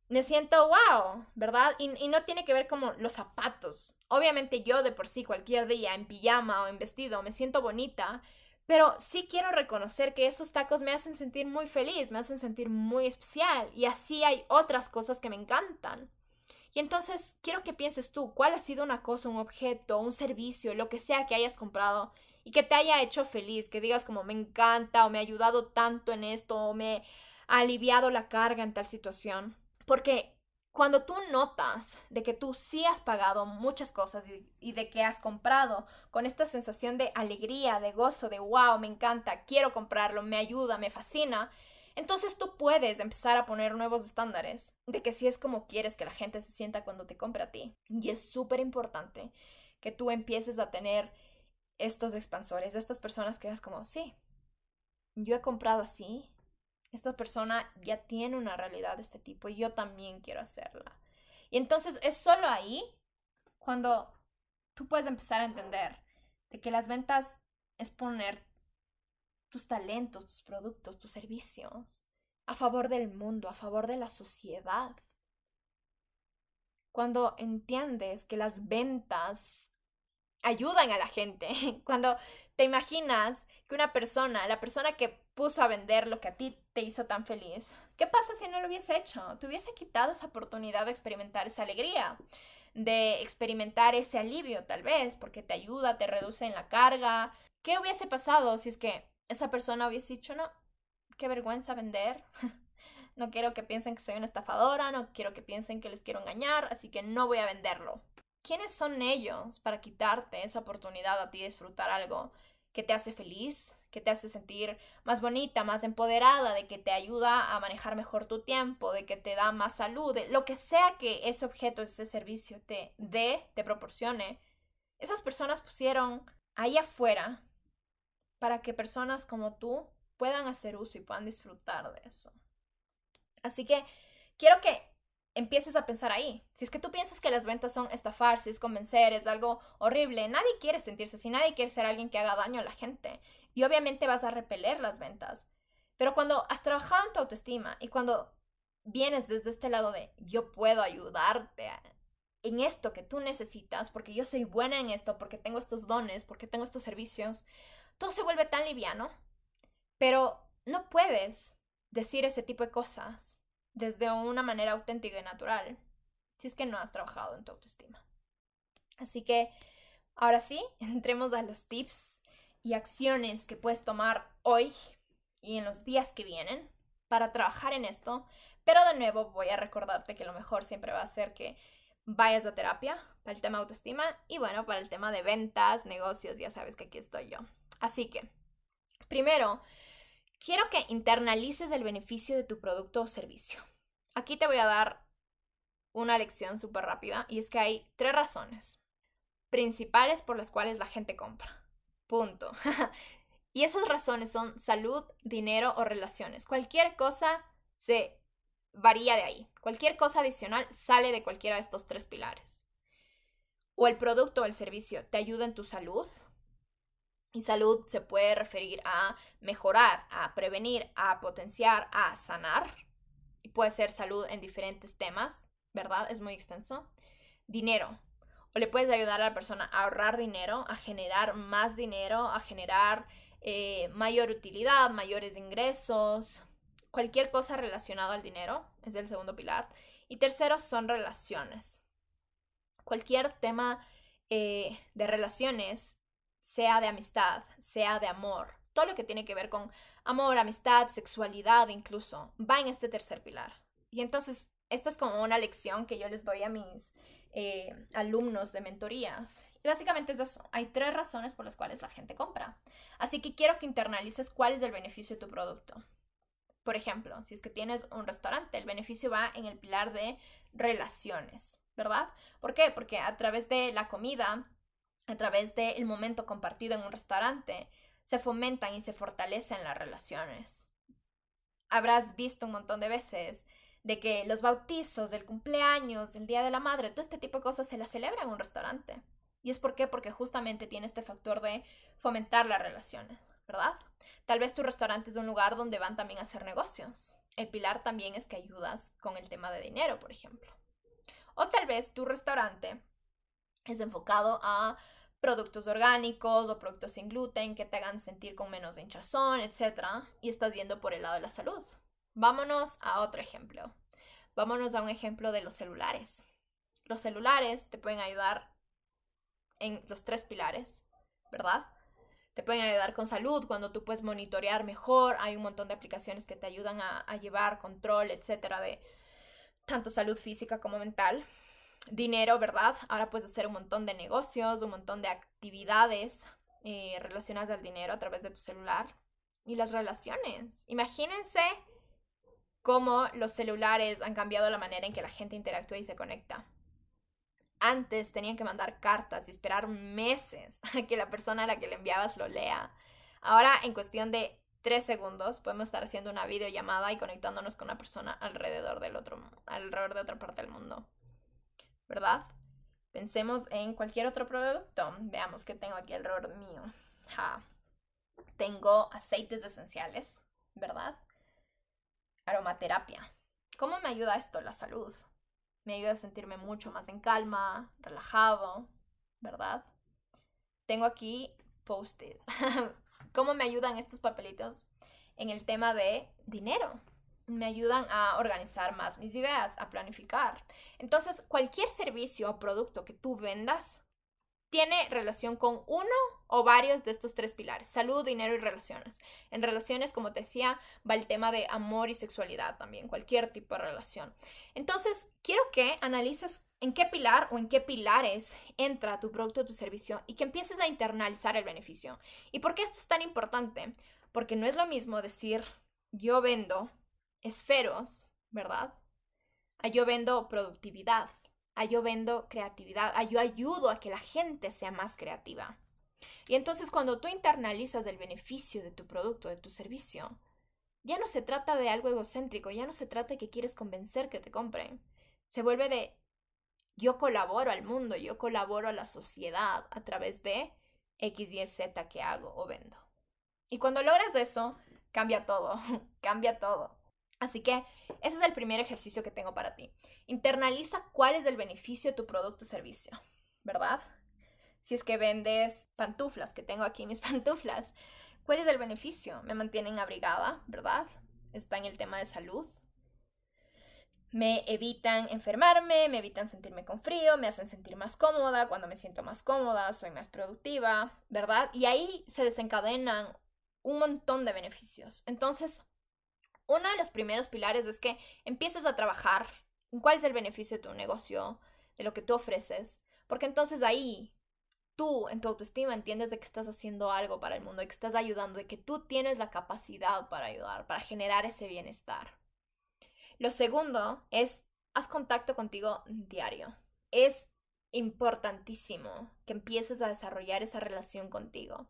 S1: Me siento wow, ¿verdad? Y, y no tiene que ver como los zapatos. Obviamente yo de por sí cualquier día en pijama o en vestido me siento bonita. Pero sí quiero reconocer que esos tacos me hacen sentir muy feliz, me hacen sentir muy especial y así hay otras cosas que me encantan. Y entonces quiero que pienses tú, ¿cuál ha sido una cosa, un objeto, un servicio, lo que sea que hayas comprado y que te haya hecho feliz, que digas como me encanta o me ha ayudado tanto en esto o me ha aliviado la carga en tal situación? Porque cuando tú notas de que tú sí has pagado muchas cosas y, de que has comprado con esta sensación de alegría, de gozo, de wow, me encanta, quiero comprarlo, me ayuda, me fascina, entonces tú puedes empezar a poner nuevos estándares de que si es como quieres que la gente se sienta cuando te compra a ti. Y es súper importante que tú empieces a tener estos expansores, estas personas que es como, sí, yo he comprado así, esta persona ya tiene una realidad de este tipo y yo también quiero hacerla. Y entonces es solo ahí cuando tú puedes empezar a entender de que las ventas es poner tus talentos, tus productos, tus servicios a favor del mundo, a favor de la sociedad. Cuando entiendes que las ventas ayudan a la gente, cuando te imaginas que una persona, la persona que puso a vender lo que a ti te hizo tan feliz, ¿qué pasa si no lo hubiese hecho? Te hubiese quitado esa oportunidad de experimentar esa alegría, de experimentar ese alivio tal vez, porque te ayuda, te reduce en la carga. ¿Qué hubiese pasado si es que esa persona hubiese dicho, no, qué vergüenza vender? no quiero que piensen que soy una estafadora, no quiero que piensen que les quiero engañar, así que no voy a venderlo. ¿Quiénes son ellos para quitarte esa oportunidad a ti de disfrutar algo que te hace feliz, que te hace sentir más bonita, más empoderada, de que te ayuda a manejar mejor tu tiempo, de que te da más salud, lo que sea que ese objeto, ese servicio te dé, te proporcione? Esas personas pusieron ahí afuera para que personas como tú puedan hacer uso y puedan disfrutar de eso. Así que quiero que empieces a pensar ahí. Si es que tú piensas que las ventas son estafar, si es convencer, es algo horrible, nadie quiere sentirse así, nadie quiere ser alguien que haga daño a la gente. Y obviamente vas a repeler las ventas. Pero cuando has trabajado en tu autoestima y cuando vienes desde este lado de yo puedo ayudarte en esto que tú necesitas, porque yo soy buena en esto, porque tengo estos dones, porque tengo estos servicios, todo se vuelve tan liviano. Pero no puedes decir ese tipo de cosas desde una manera auténtica y natural si es que no has trabajado en tu autoestima. Así que ahora sí, entremos a los tips y acciones que puedes tomar hoy y en los días que vienen para trabajar en esto. Pero de nuevo voy a recordarte que lo mejor siempre va a ser que vayas a terapia para el tema autoestima y bueno, para el tema de ventas, negocios, ya sabes que aquí estoy yo. Así que, primero, quiero que internalices el beneficio de tu producto o servicio. Aquí te voy a dar una lección súper rápida y es que hay tres razones principales por las cuales la gente compra. Punto. y esas razones son salud, dinero o relaciones. Cualquier cosa se varía de ahí. Cualquier cosa adicional sale de cualquiera de estos tres pilares. O el producto o el servicio te ayuda en tu salud, y salud se puede referir a mejorar, a prevenir, a potenciar, a sanar. Y puede ser salud en diferentes temas, ¿verdad? Es muy extenso. Dinero. O le puedes ayudar a la persona a ahorrar dinero, a generar más dinero, a generar eh, mayor utilidad, mayores ingresos, cualquier cosa relacionada al dinero, es el segundo pilar. Y tercero son relaciones. Cualquier tema eh, de relaciones sea de amistad, sea de amor, todo lo que tiene que ver con amor, amistad, sexualidad incluso, va en este tercer pilar. Y entonces, esta es como una lección que yo les doy a mis eh, alumnos de mentorías. Y básicamente es eso. Hay tres razones por las cuales la gente compra. Así que quiero que internalices cuál es el beneficio de tu producto. Por ejemplo, si es que tienes un restaurante, el beneficio va en el pilar de relaciones, ¿verdad? ¿Por qué? Porque a través de la comida a través del momento compartido en un restaurante, se fomentan y se fortalecen las relaciones. Habrás visto un montón de veces de que los bautizos, el cumpleaños, el Día de la Madre, todo este tipo de cosas se las celebra en un restaurante. ¿Y es por qué? Porque justamente tiene este factor de fomentar las relaciones, ¿verdad? Tal vez tu restaurante es un lugar donde van también a hacer negocios. El pilar también es que ayudas con el tema de dinero, por ejemplo. O tal vez tu restaurante es enfocado a productos orgánicos o productos sin gluten que te hagan sentir con menos hinchazón, etc. Y estás yendo por el lado de la salud. Vámonos a otro ejemplo. Vámonos a un ejemplo de los celulares. Los celulares te pueden ayudar en los tres pilares, ¿verdad? Te pueden ayudar con salud cuando tú puedes monitorear mejor. Hay un montón de aplicaciones que te ayudan a, a llevar control, etcétera, de tanto salud física como mental dinero, ¿verdad? Ahora puedes hacer un montón de negocios, un montón de actividades eh, relacionadas al dinero a través de tu celular. Y las relaciones. Imagínense cómo los celulares han cambiado la manera en que la gente interactúa y se conecta. Antes tenían que mandar cartas y esperar meses a que la persona a la que le enviabas lo lea. Ahora, en cuestión de tres segundos, podemos estar haciendo una videollamada y conectándonos con una persona alrededor del otro, alrededor de otra parte del mundo. ¿Verdad? Pensemos en cualquier otro producto. Veamos que tengo aquí alrededor mío. Tengo aceites esenciales, ¿verdad? Aromaterapia. ¿Cómo me ayuda esto la salud? Me ayuda a sentirme mucho más en calma, relajado, ¿verdad? tengo aquí post-its. ¿Cómo me ayudan estos papelitos en el tema de dinero? Me ayudan a organizar más mis ideas, a planificar. Entonces, cualquier servicio o producto que tú vendas tiene relación con uno o varios de estos tres pilares, salud, dinero y relaciones. En relaciones, como te decía, va el tema de amor y sexualidad también, cualquier tipo de relación. Entonces, quiero que analices en qué pilar o en qué pilares entra tu producto o tu servicio y que empieces a internalizar el beneficio. ¿Y por qué esto es tan importante? Porque no es lo mismo decir yo vendo esferos, ¿verdad? A yo vendo productividad a yo vendo creatividad, a yo ayudo a que la gente sea más creativa. Y entonces cuando tú internalizas el beneficio de tu producto, de tu servicio, ya no se trata de algo egocéntrico, ya no se trata de que quieres convencer que te compren. Se vuelve de yo colaboro al mundo, yo colaboro a la sociedad a través de X, Y, Z que hago o vendo. Y cuando logras eso, cambia todo, cambia todo. Así que ese es el primer ejercicio que tengo para ti. Internaliza cuál es el beneficio de tu producto o servicio, ¿verdad? Si es que vendes pantuflas, que tengo aquí mis pantuflas, ¿cuál es el beneficio? Me mantienen abrigada, ¿verdad? Está en el tema de salud. Me evitan enfermarme, me evitan sentirme con frío, me hacen sentir más cómoda. Cuando me siento más cómoda, soy más productiva, ¿verdad? Y ahí se desencadenan un montón de beneficios. Entonces, uno de los primeros pilares es que empieces a trabajar en cuál es el beneficio de tu negocio, de lo que tú ofreces, porque entonces ahí tú en tu autoestima entiendes de que estás haciendo algo para el mundo, de que estás ayudando, de que tú tienes la capacidad para ayudar, para generar ese bienestar. Lo segundo es, haz contacto contigo diario. Es importantísimo que empieces a desarrollar esa relación contigo.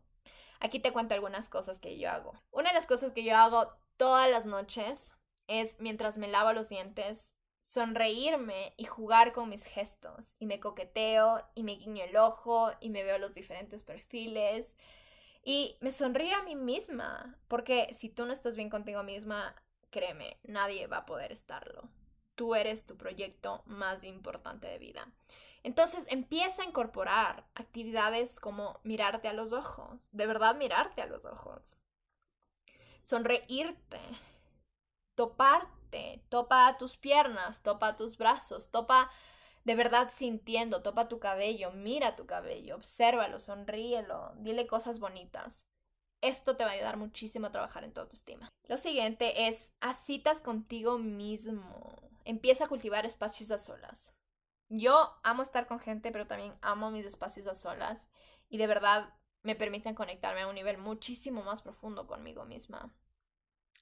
S1: Aquí te cuento algunas cosas que yo hago. Una de las cosas que yo hago todas las noches es mientras me lavo los dientes, sonreírme y jugar con mis gestos. Y me coqueteo y me guiño el ojo y me veo los diferentes perfiles. Y me sonrío a mí misma, porque si tú no estás bien contigo misma, créeme, nadie va a poder estarlo. Tú eres tu proyecto más importante de vida. Entonces empieza a incorporar actividades como mirarte a los ojos, de verdad mirarte a los ojos sonreírte, toparte, topa tus piernas, topa tus brazos, topa de verdad sintiendo, topa tu cabello, mira tu cabello, obsérvalo, sonríelo, dile cosas bonitas. Esto te va a ayudar muchísimo a trabajar en tu autoestima. Lo siguiente es, haz citas contigo mismo. Empieza a cultivar espacios a solas. Yo amo estar con gente, pero también amo mis espacios a solas. Y de verdad me permiten conectarme a un nivel muchísimo más profundo conmigo misma.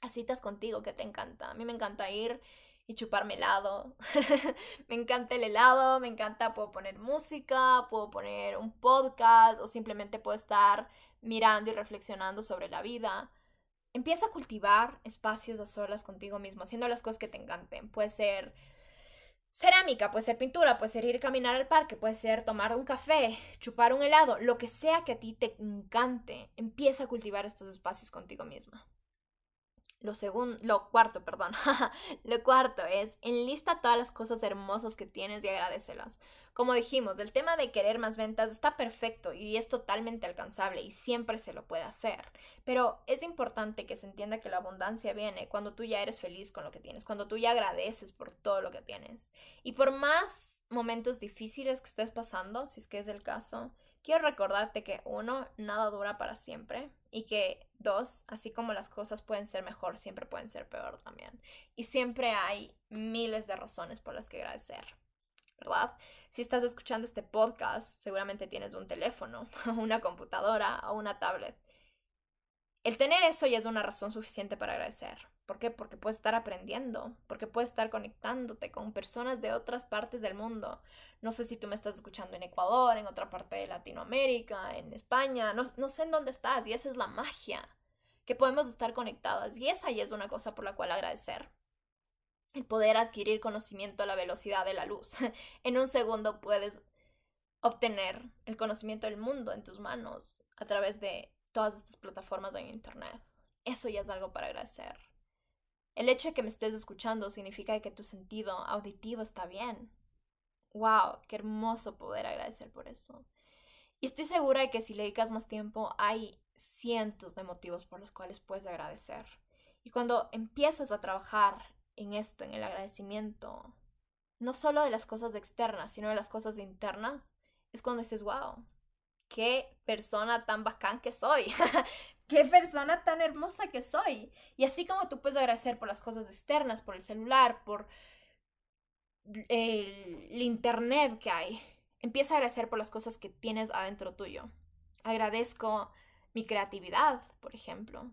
S1: A citas contigo que te encanta. A mí me encanta ir y chuparme helado. me encanta el helado, me encanta, puedo poner música, puedo poner un podcast o simplemente puedo estar mirando y reflexionando sobre la vida. Empieza a cultivar espacios a solas contigo mismo, haciendo las cosas que te encanten. Puede ser Cerámica, puede ser pintura, puede ser ir a caminar al parque, puede ser tomar un café, chupar un helado, lo que sea que a ti te encante, empieza a cultivar estos espacios contigo misma. Lo segundo, lo cuarto, perdón. lo cuarto es enlista todas las cosas hermosas que tienes y agradecelas. Como dijimos, el tema de querer más ventas está perfecto y es totalmente alcanzable y siempre se lo puede hacer. Pero es importante que se entienda que la abundancia viene cuando tú ya eres feliz con lo que tienes, cuando tú ya agradeces por todo lo que tienes. Y por más momentos difíciles que estés pasando, si es que es el caso, quiero recordarte que uno, nada dura para siempre y que dos, así como las cosas pueden ser mejor, siempre pueden ser peor también. Y siempre hay miles de razones por las que agradecer, ¿verdad? Si estás escuchando este podcast, seguramente tienes un teléfono, una computadora o una tablet. El tener eso ya es una razón suficiente para agradecer. ¿Por qué? Porque puedes estar aprendiendo, porque puedes estar conectándote con personas de otras partes del mundo. No sé si tú me estás escuchando en Ecuador, en otra parte de Latinoamérica, en España, no, sé en dónde estás y esa es la magia, que podemos estar conectadas y esa ya es una cosa por la cual agradecer. El poder adquirir conocimiento a la velocidad de la luz. en un segundo puedes obtener el conocimiento del mundo en tus manos a través de todas estas plataformas de Internet. Eso ya es algo para agradecer. El hecho de que me estés escuchando significa que tu sentido auditivo está bien. ¡Wow! ¡Qué hermoso poder agradecer por eso! Y estoy segura de que si le dedicas más tiempo, hay cientos de motivos por los cuales puedes agradecer. Y cuando empiezas a trabajar en esto, en el agradecimiento, no solo de las cosas externas, sino de las cosas internas, es cuando dices, wow, qué persona tan bacán que soy, qué persona tan hermosa que soy. Y así como tú puedes agradecer por las cosas externas, por el celular, por el, internet que hay, empieza a agradecer por las cosas que tienes adentro tuyo. Agradezco mi creatividad, por ejemplo.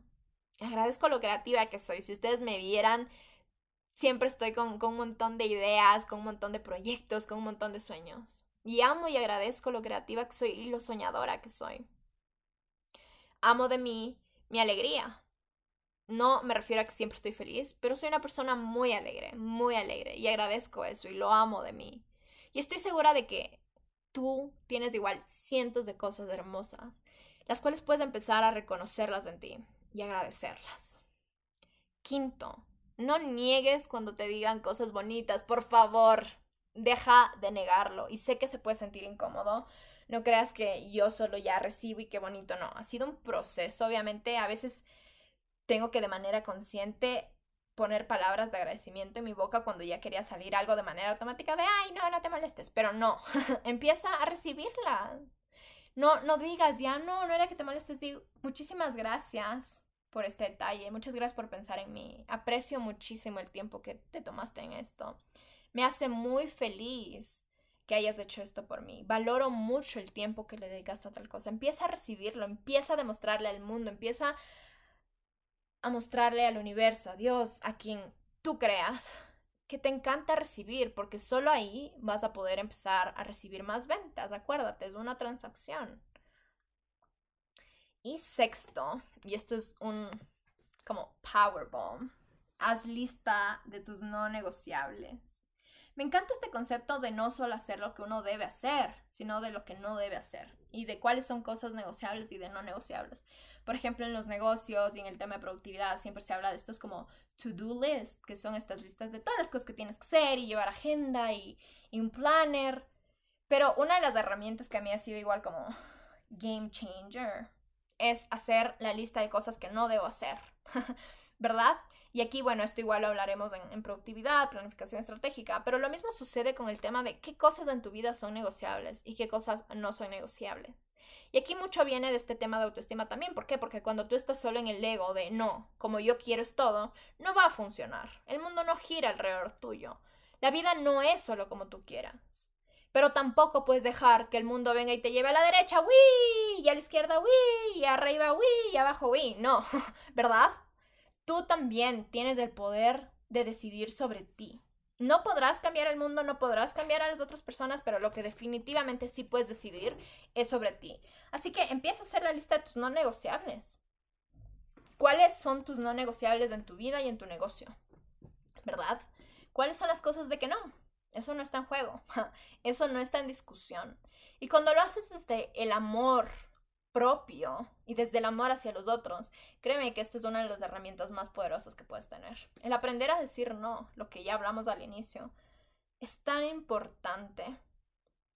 S1: Agradezco lo creativa que soy. Si ustedes me vieran, siempre estoy con, con un montón de ideas, con un montón de proyectos, con un montón de sueños. Y amo y agradezco lo creativa que soy y lo soñadora que soy. Amo de mí mi alegría. No me refiero a que siempre estoy feliz, pero soy una persona muy alegre, muy alegre y agradezco eso y lo amo de mí. Y estoy segura de que tú tienes igual cientos de cosas hermosas, las cuales puedes empezar a reconocerlas en ti y agradecerlas. Quinto, no niegues cuando te digan cosas bonitas, por favor, deja de negarlo. Y sé que se puede sentir incómodo, no creas que yo solo ya recibo y qué bonito, no. Ha sido un proceso, obviamente. A veces tengo que de manera consciente poner palabras de agradecimiento en mi boca cuando ya quería salir algo de manera automática de, ay, no, no te molestes. Pero no, empieza a recibirlas. No, no digas, ya no, no era que te molestes. Digo, muchísimas gracias por este detalle. Muchas gracias por pensar en mí. Aprecio muchísimo el tiempo que te tomaste en esto. Me hace muy feliz que hayas hecho esto por mí. Valoro mucho el tiempo que le dedicaste a tal cosa. Empieza a recibirlo, empieza a demostrarle al mundo, empieza a mostrarle al universo, a Dios, a quien tú creas, que te encanta recibir, porque solo ahí vas a poder empezar a recibir más ventas. Acuérdate, es una transacción. Y sexto, y esto es un como powerbomb, haz lista de tus no negociables. Me encanta este concepto de no solo hacer lo que uno debe hacer, sino de lo que no debe hacer y de cuáles son cosas negociables y de no negociables. Por ejemplo, en los negocios y en el tema de productividad siempre se habla de estos como to-do list, que son estas listas de todas las cosas que tienes que hacer y llevar agenda y, un planner. Pero una de las herramientas que a mí ha sido igual como game changer es hacer la lista de cosas que no debo hacer, ¿verdad? Y aquí, bueno, esto igual lo hablaremos en, productividad, planificación estratégica, pero lo mismo sucede con el tema de qué cosas en tu vida son negociables y qué cosas no son negociables. Y aquí mucho viene de este tema de autoestima también. ¿Por qué? Porque cuando tú estás solo en el ego de no, como yo quiero es todo, no va a funcionar. El mundo no gira alrededor tuyo. La vida no es solo como tú quieras. Pero tampoco puedes dejar que el mundo venga y te lleve a la derecha, ¡uy! Y a la izquierda, ¡uy! Y arriba, ¡uy! Y abajo, ¡uy! No, ¿verdad? Tú también tienes el poder de decidir sobre ti. No podrás cambiar el mundo, no podrás cambiar a las otras personas, pero lo que definitivamente sí puedes decidir es sobre ti. Así que empieza a hacer la lista de tus no negociables. ¿Cuáles son tus no negociables en tu vida y en tu negocio? ¿Verdad? ¿Cuáles son las cosas de que no? Eso no está en juego. Eso no está en discusión. Y cuando lo haces desde el amor, propio y desde el amor hacia los otros, créeme que esta es una de las herramientas más poderosas que puedes tener. El aprender a decir no, lo que ya hablamos al inicio, es tan importante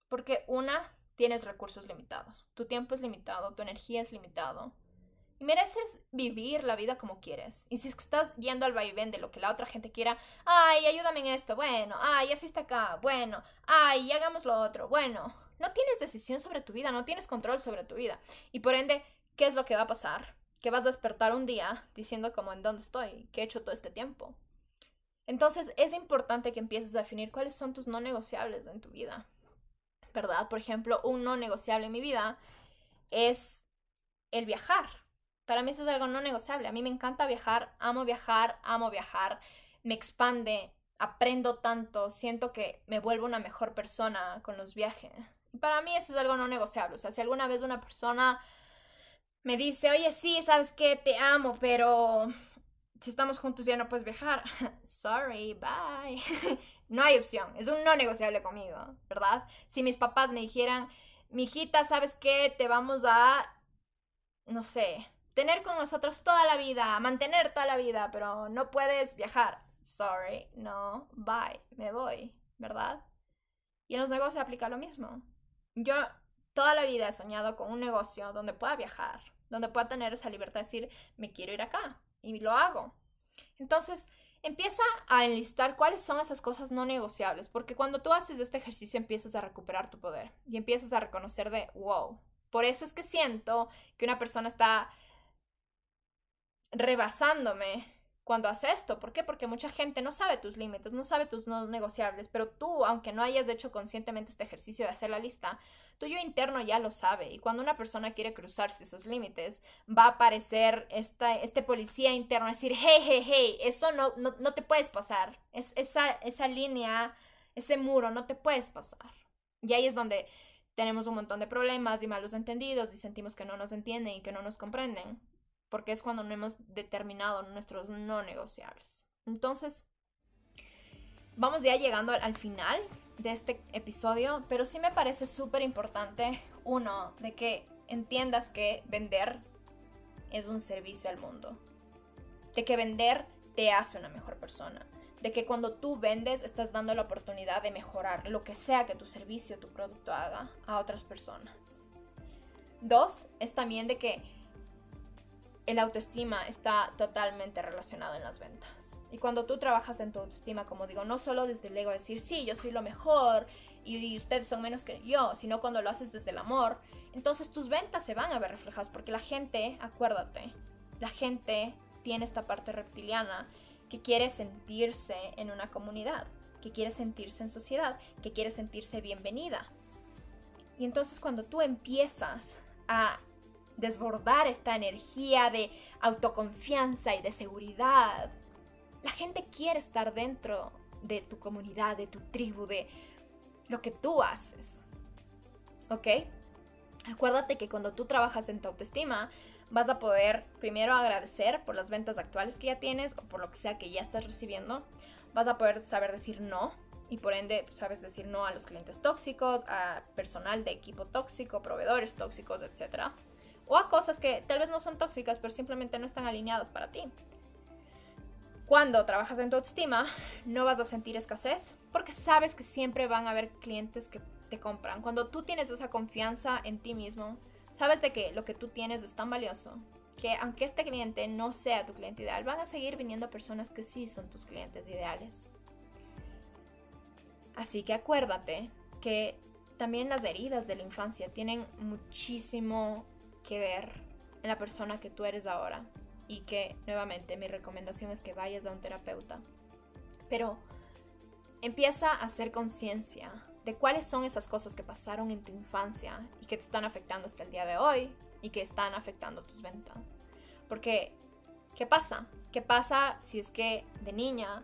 S1: porque una, tienes recursos limitados, tu tiempo es limitado, tu energía es limitado. Y mereces vivir la vida como quieres. Y si es que estás yendo al vaivén de lo que la otra gente quiera, ay, ayúdame en esto, bueno, ay, así está acá, bueno, ay, hagamos lo otro, bueno, no tienes decisión sobre tu vida, no tienes control sobre tu vida. Y por ende, ¿qué es lo que va a pasar? Que vas a despertar un día diciendo como en dónde estoy, qué he hecho todo este tiempo. Entonces es importante que empieces a definir cuáles son tus no negociables en tu vida. ¿Verdad? Por ejemplo, un no negociable en mi vida es el viajar. Para mí eso es algo no negociable. A mí me encanta viajar, amo viajar, amo viajar, me expande, aprendo tanto, siento que me vuelvo una mejor persona con los viajes para mí eso es algo no negociable. O sea, si alguna vez una persona me dice, oye, sí, sabes que te amo, pero si estamos juntos ya no puedes viajar. Sorry, bye. no hay opción. Es un no negociable conmigo, ¿verdad? Si mis papás me dijeran, mi hijita, ¿sabes qué? Te vamos a, no sé, tener con nosotros toda la vida, mantener toda la vida, pero no puedes viajar. Sorry, no, bye, me voy, ¿verdad? Y en los negocios se aplica lo mismo yo toda la vida he soñado con un negocio donde pueda viajar, donde pueda tener esa libertad de decir, me quiero ir acá y lo hago. Entonces, empieza a enlistar cuáles son esas cosas no negociables, porque cuando tú haces este ejercicio empiezas a recuperar tu poder y empiezas a reconocer de, wow, por eso es que siento que una persona está rebasándome cuando hace esto. ¿Por qué? Porque mucha gente no sabe tus límites, no sabe tus no negociables, pero tú, aunque no hayas hecho conscientemente este ejercicio de hacer la lista, tu yo interno ya lo sabe. Y cuando una persona quiere cruzarse esos límites, va a aparecer esta, este policía interno a decir, hey, hey, hey, eso no, no, no te puedes pasar. Es, esa, esa línea, ese muro, no te puedes pasar. Y ahí es donde tenemos un montón de problemas y malos entendidos y sentimos que no nos entienden y que no nos comprenden porque es cuando no hemos determinado nuestros no negociables. Entonces, vamos ya llegando al final de este episodio, pero sí me parece súper importante, uno, de que entiendas que vender es un servicio al mundo, de que vender te hace una mejor persona, de que cuando tú vendes estás dando la oportunidad de mejorar lo que sea que tu servicio, tu producto haga a otras personas. Dos, es también de que el autoestima está totalmente relacionado en las ventas. Y cuando tú trabajas en tu autoestima, como digo, no solo desde el ego decir, sí, yo soy lo mejor y, ustedes son menos que yo, sino cuando lo haces desde el amor, entonces tus ventas se van a ver reflejadas porque la gente, acuérdate, la gente tiene esta parte reptiliana que quiere sentirse en una comunidad, que quiere sentirse en sociedad, que quiere sentirse bienvenida. Y entonces cuando tú empiezas a desbordar esta energía de autoconfianza y de seguridad. La gente quiere estar dentro de tu comunidad, de tu tribu, de lo que tú haces. ¿Ok? Acuérdate que cuando tú trabajas en tu autoestima, vas a poder primero agradecer por las ventas actuales que ya tienes o por lo que sea que ya estás recibiendo. Vas a poder saber decir no y por ende sabes decir no a los clientes tóxicos, a personal de equipo tóxico, proveedores tóxicos, etc o a cosas que tal vez no son tóxicas, pero simplemente no están alineadas para ti. Cuando trabajas en tu autoestima, no vas a sentir escasez porque sabes que siempre van a haber clientes que te compran. Cuando tú tienes esa confianza en ti mismo, sabes de que lo que tú tienes es tan valioso que aunque este cliente no sea tu cliente ideal, van a seguir viniendo personas que sí son tus clientes ideales. Así que acuérdate que también las heridas de la infancia tienen muchísimo que ver en la persona que tú eres ahora. Y que, nuevamente, mi recomendación es que vayas a un terapeuta. Pero empieza a hacer conciencia de cuáles son esas cosas que pasaron en tu infancia y que te están afectando hasta el día de hoy y que están afectando tus ventas. Porque, ¿qué pasa? ¿Qué pasa si es que de niña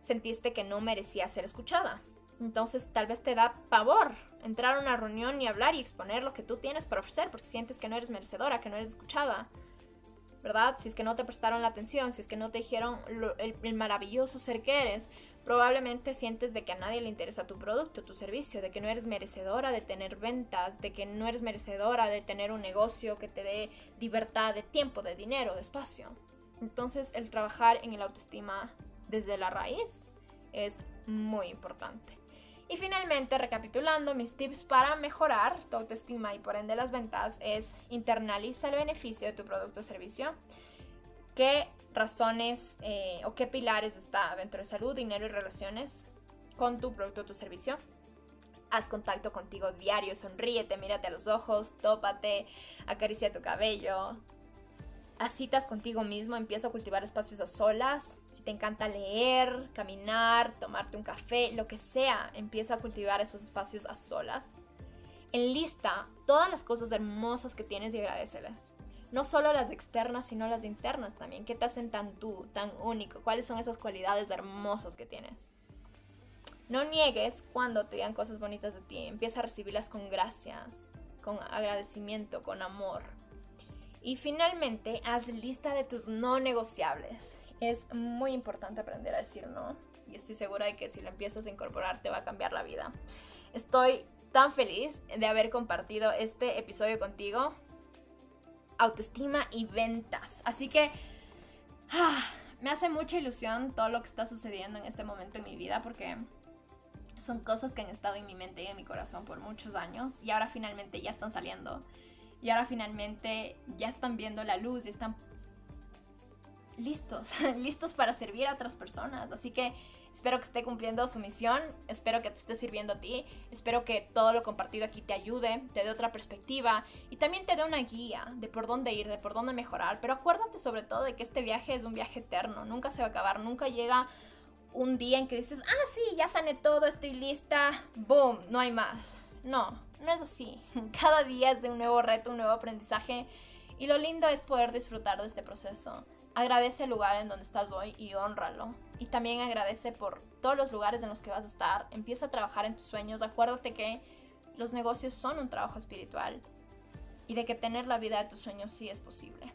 S1: sentiste que no merecía ser escuchada? Entonces tal vez te da pavor entrar a una reunión y hablar y exponer lo que tú tienes para ofrecer porque sientes que no eres merecedora, que no eres escuchada. ¿Verdad? Si es que no te prestaron la atención, si es que no te dijeron el, maravilloso ser que eres, probablemente sientes de que a nadie le interesa tu producto, tu servicio, de que no eres merecedora de tener ventas, de que no eres merecedora de tener un negocio que te dé libertad de tiempo, de dinero, de espacio. Entonces el trabajar en el autoestima desde la raíz es muy importante. Y finalmente, recapitulando, mis tips para mejorar tu autoestima y por ende las ventas es internaliza el beneficio de tu producto o servicio. ¿Qué razones eh, o qué pilares está dentro de salud, dinero y relaciones con tu producto o tu servicio? Haz contacto contigo diario, sonríete, mírate a los ojos, tópate, acaricia tu cabello. Haz citas contigo mismo, empieza a cultivar espacios a solas, te encanta leer, caminar, tomarte un café, lo que sea, empieza a cultivar esos espacios a solas. Enlista todas las cosas hermosas que tienes y agradecelas. No solo las externas, sino las internas también. ¿Qué te hacen tan tú, tan único? ¿Cuáles son esas cualidades hermosas que tienes? No niegues cuando te digan cosas bonitas de ti. Empieza a recibirlas con gracias, con agradecimiento, con amor. Y finalmente, haz lista de tus no negociables. Es muy importante aprender a decir no y estoy segura de que si lo empiezas a incorporar te va a cambiar la vida. Estoy tan feliz de haber compartido este episodio contigo. Autoestima y ventas. Así que ah, me hace mucha ilusión todo lo que está sucediendo en este momento en mi vida porque son cosas que han estado en mi mente y en mi corazón por muchos años y ahora finalmente ya están saliendo. Y ahora finalmente ya están viendo la luz y están listos, listos para servir a otras personas. Así que espero que esté cumpliendo su misión, espero que te esté sirviendo a ti, espero que todo lo compartido aquí te ayude, te dé otra perspectiva y también te dé una guía de por dónde ir, de por dónde mejorar. Pero acuérdate sobre todo de que este viaje es un viaje eterno, nunca se va a acabar, nunca llega un día en que dices, ah, sí, ya sané todo, estoy lista, boom, no hay más. No, no es así. Cada día es de un nuevo reto, un nuevo aprendizaje y lo lindo es poder disfrutar de este proceso. Agradece el lugar en donde estás hoy y honralo. Y también agradece por todos los lugares en los que vas a estar. Empieza a trabajar en tus sueños. Acuérdate que los negocios son un trabajo espiritual y de que tener la vida de tus sueños sí es posible.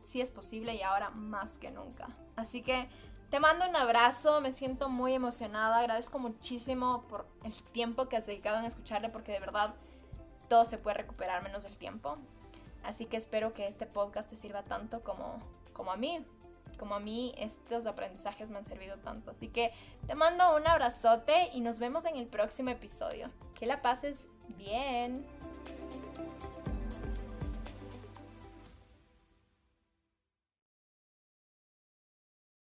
S1: Sí es posible y ahora más que nunca. Así que te mando un abrazo, me siento muy emocionada, agradezco muchísimo por el tiempo que has dedicado en escucharle porque de verdad todo se puede recuperar menos el tiempo. Así que espero que este podcast te sirva tanto como, como a mí. Como a mí estos aprendizajes me han servido tanto. Así que te mando un abrazote y nos vemos en el próximo episodio. Que la pases bien.